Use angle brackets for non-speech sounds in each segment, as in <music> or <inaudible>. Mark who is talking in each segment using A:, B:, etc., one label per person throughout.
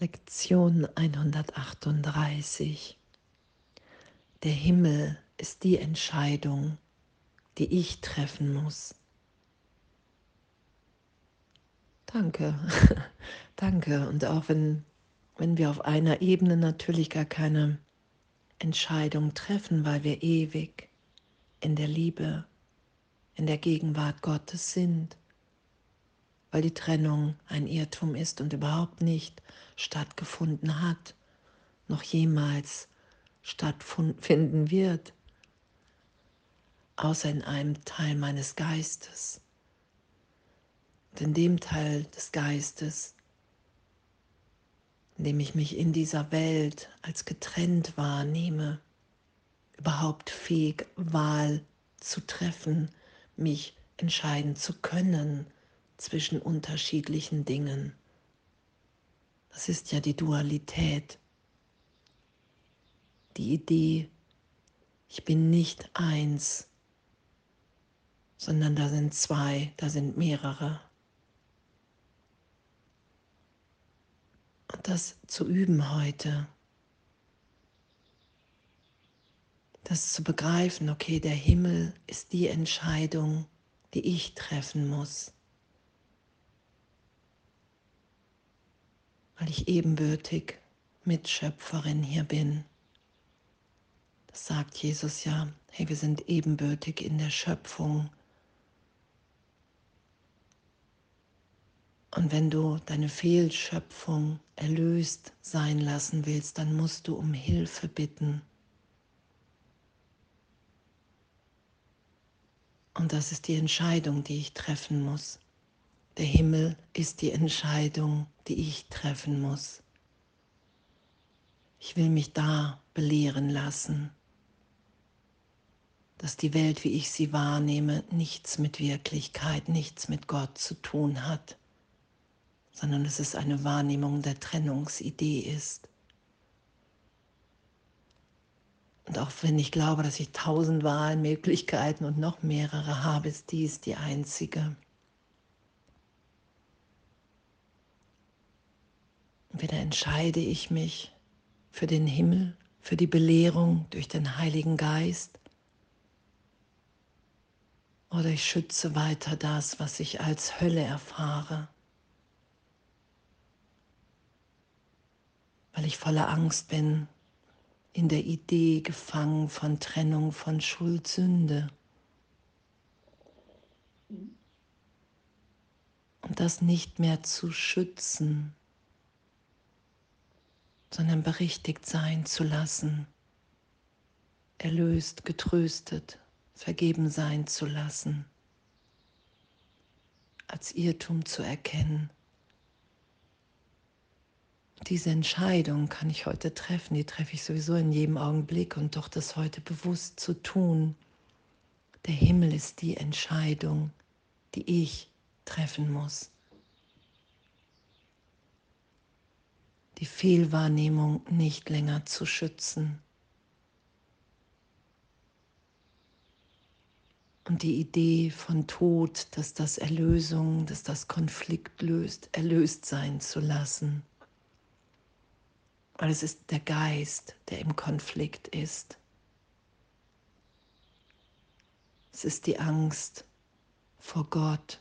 A: Lektion 138. Der Himmel ist die Entscheidung, die ich treffen muss. Danke, <laughs> danke. Und auch wenn, wenn wir auf einer Ebene natürlich gar keine Entscheidung treffen, weil wir ewig in der Liebe, in der Gegenwart Gottes sind, weil die Trennung ein Irrtum ist und überhaupt nicht stattgefunden hat, noch jemals stattfinden wird, außer in einem Teil meines Geistes. Und in dem Teil des Geistes, in dem ich mich in dieser Welt als getrennt wahrnehme, überhaupt fähig, Wahl zu treffen, mich entscheiden zu können, zwischen unterschiedlichen Dingen. Das ist ja die Dualität. Die Idee, ich bin nicht eins, sondern da sind zwei, da sind mehrere. Und das zu üben heute, das zu begreifen, okay, der Himmel ist die Entscheidung, die ich treffen muss. Weil ich ebenbürtig Mitschöpferin hier bin. Das sagt Jesus ja, hey, wir sind ebenbürtig in der Schöpfung. Und wenn du deine Fehlschöpfung erlöst sein lassen willst, dann musst du um Hilfe bitten. Und das ist die Entscheidung, die ich treffen muss. Der Himmel ist die Entscheidung, die ich treffen muss. Ich will mich da belehren lassen, dass die Welt, wie ich sie wahrnehme, nichts mit Wirklichkeit, nichts mit Gott zu tun hat, sondern dass es eine Wahrnehmung der Trennungsidee ist. Und auch wenn ich glaube, dass ich tausend Wahlmöglichkeiten und noch mehrere habe, ist dies die einzige. Entweder entscheide ich mich für den Himmel, für die Belehrung durch den Heiligen Geist, oder ich schütze weiter das, was ich als Hölle erfahre, weil ich voller Angst bin, in der Idee gefangen von Trennung von Schuld, Sünde. Und das nicht mehr zu schützen, sondern berichtigt sein zu lassen, erlöst, getröstet, vergeben sein zu lassen, als Irrtum zu erkennen. Diese Entscheidung kann ich heute treffen, die treffe ich sowieso in jedem Augenblick und doch das heute bewusst zu tun. Der Himmel ist die Entscheidung, die ich treffen muss. Die Fehlwahrnehmung nicht länger zu schützen. Und die Idee von Tod, dass das Erlösung, dass das Konflikt löst, erlöst sein zu lassen. Weil es ist der Geist, der im Konflikt ist. Es ist die Angst vor Gott,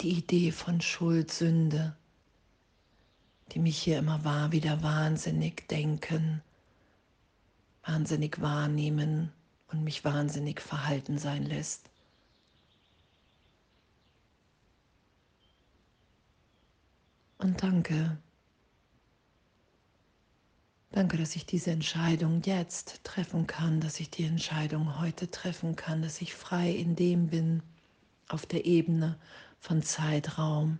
A: die Idee von Schuld, Sünde, die mich hier immer wahr wieder wahnsinnig denken, wahnsinnig wahrnehmen und mich wahnsinnig verhalten sein lässt. Und danke. Danke, dass ich diese Entscheidung jetzt treffen kann, dass ich die Entscheidung heute treffen kann, dass ich frei in dem bin, auf der Ebene von Zeitraum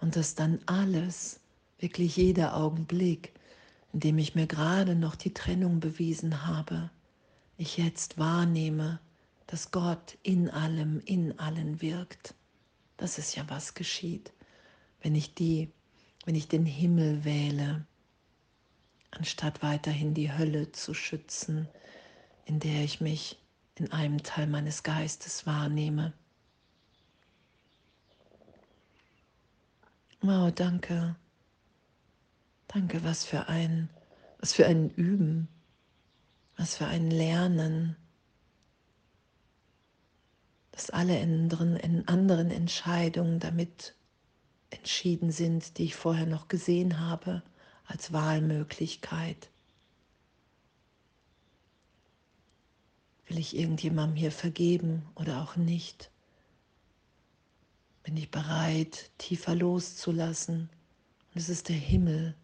A: und dass dann alles, wirklich jeder Augenblick, in dem ich mir gerade noch die Trennung bewiesen habe, ich jetzt wahrnehme, dass Gott in allem, in allen wirkt. Das ist ja was geschieht, wenn ich die, wenn ich den Himmel wähle, anstatt weiterhin die Hölle zu schützen, in der ich mich in einem Teil meines Geistes wahrnehme. Wow, danke. Danke, was für ein, was für ein Üben, was für ein Lernen, dass alle anderen, anderen Entscheidungen damit entschieden sind, die ich vorher noch gesehen habe, als Wahlmöglichkeit. Will ich irgendjemandem hier vergeben oder auch nicht? Bin ich bereit, tiefer loszulassen? Und es ist der Himmel,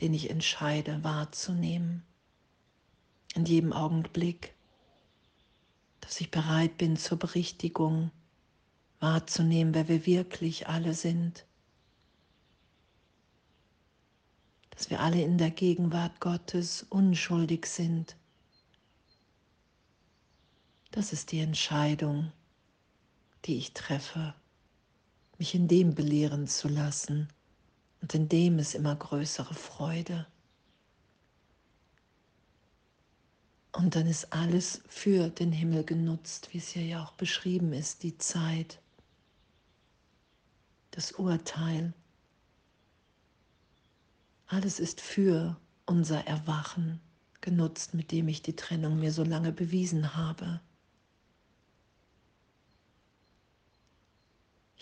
A: den ich entscheide wahrzunehmen. In jedem Augenblick, dass ich bereit bin zur Berichtigung, wahrzunehmen, wer wir wirklich alle sind. Dass wir alle in der Gegenwart Gottes unschuldig sind. Das ist die Entscheidung, die ich treffe, mich in dem belehren zu lassen und in dem ist immer größere Freude. Und dann ist alles für den Himmel genutzt, wie es hier ja auch beschrieben ist, die Zeit, das Urteil. Alles ist für unser Erwachen genutzt, mit dem ich die Trennung mir so lange bewiesen habe.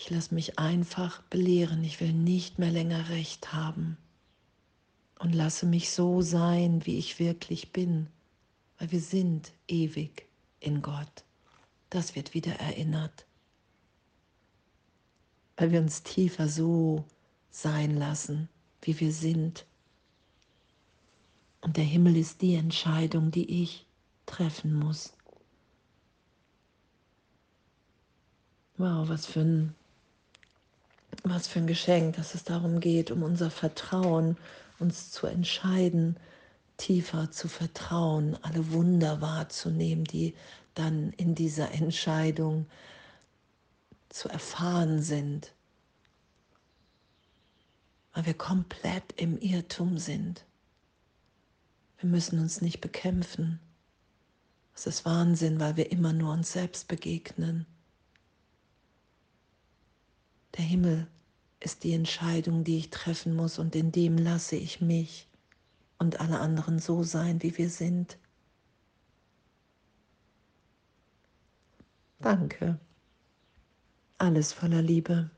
A: Ich lasse mich einfach belehren. Ich will nicht mehr länger recht haben und lasse mich so sein, wie ich wirklich bin, weil wir sind ewig in Gott. Das wird wieder erinnert, weil wir uns tiefer so sein lassen, wie wir sind. Und der Himmel ist die Entscheidung, die ich treffen muss. Wow, was für ein was für ein Geschenk, dass es darum geht, um unser Vertrauen, uns zu entscheiden, tiefer zu vertrauen, alle Wunder wahrzunehmen, die dann in dieser Entscheidung zu erfahren sind, weil wir komplett im Irrtum sind. Wir müssen uns nicht bekämpfen. Es ist Wahnsinn, weil wir immer nur uns selbst begegnen. Der Himmel ist die Entscheidung, die ich treffen muss und in dem lasse ich mich und alle anderen so sein, wie wir sind. Danke. Alles voller Liebe.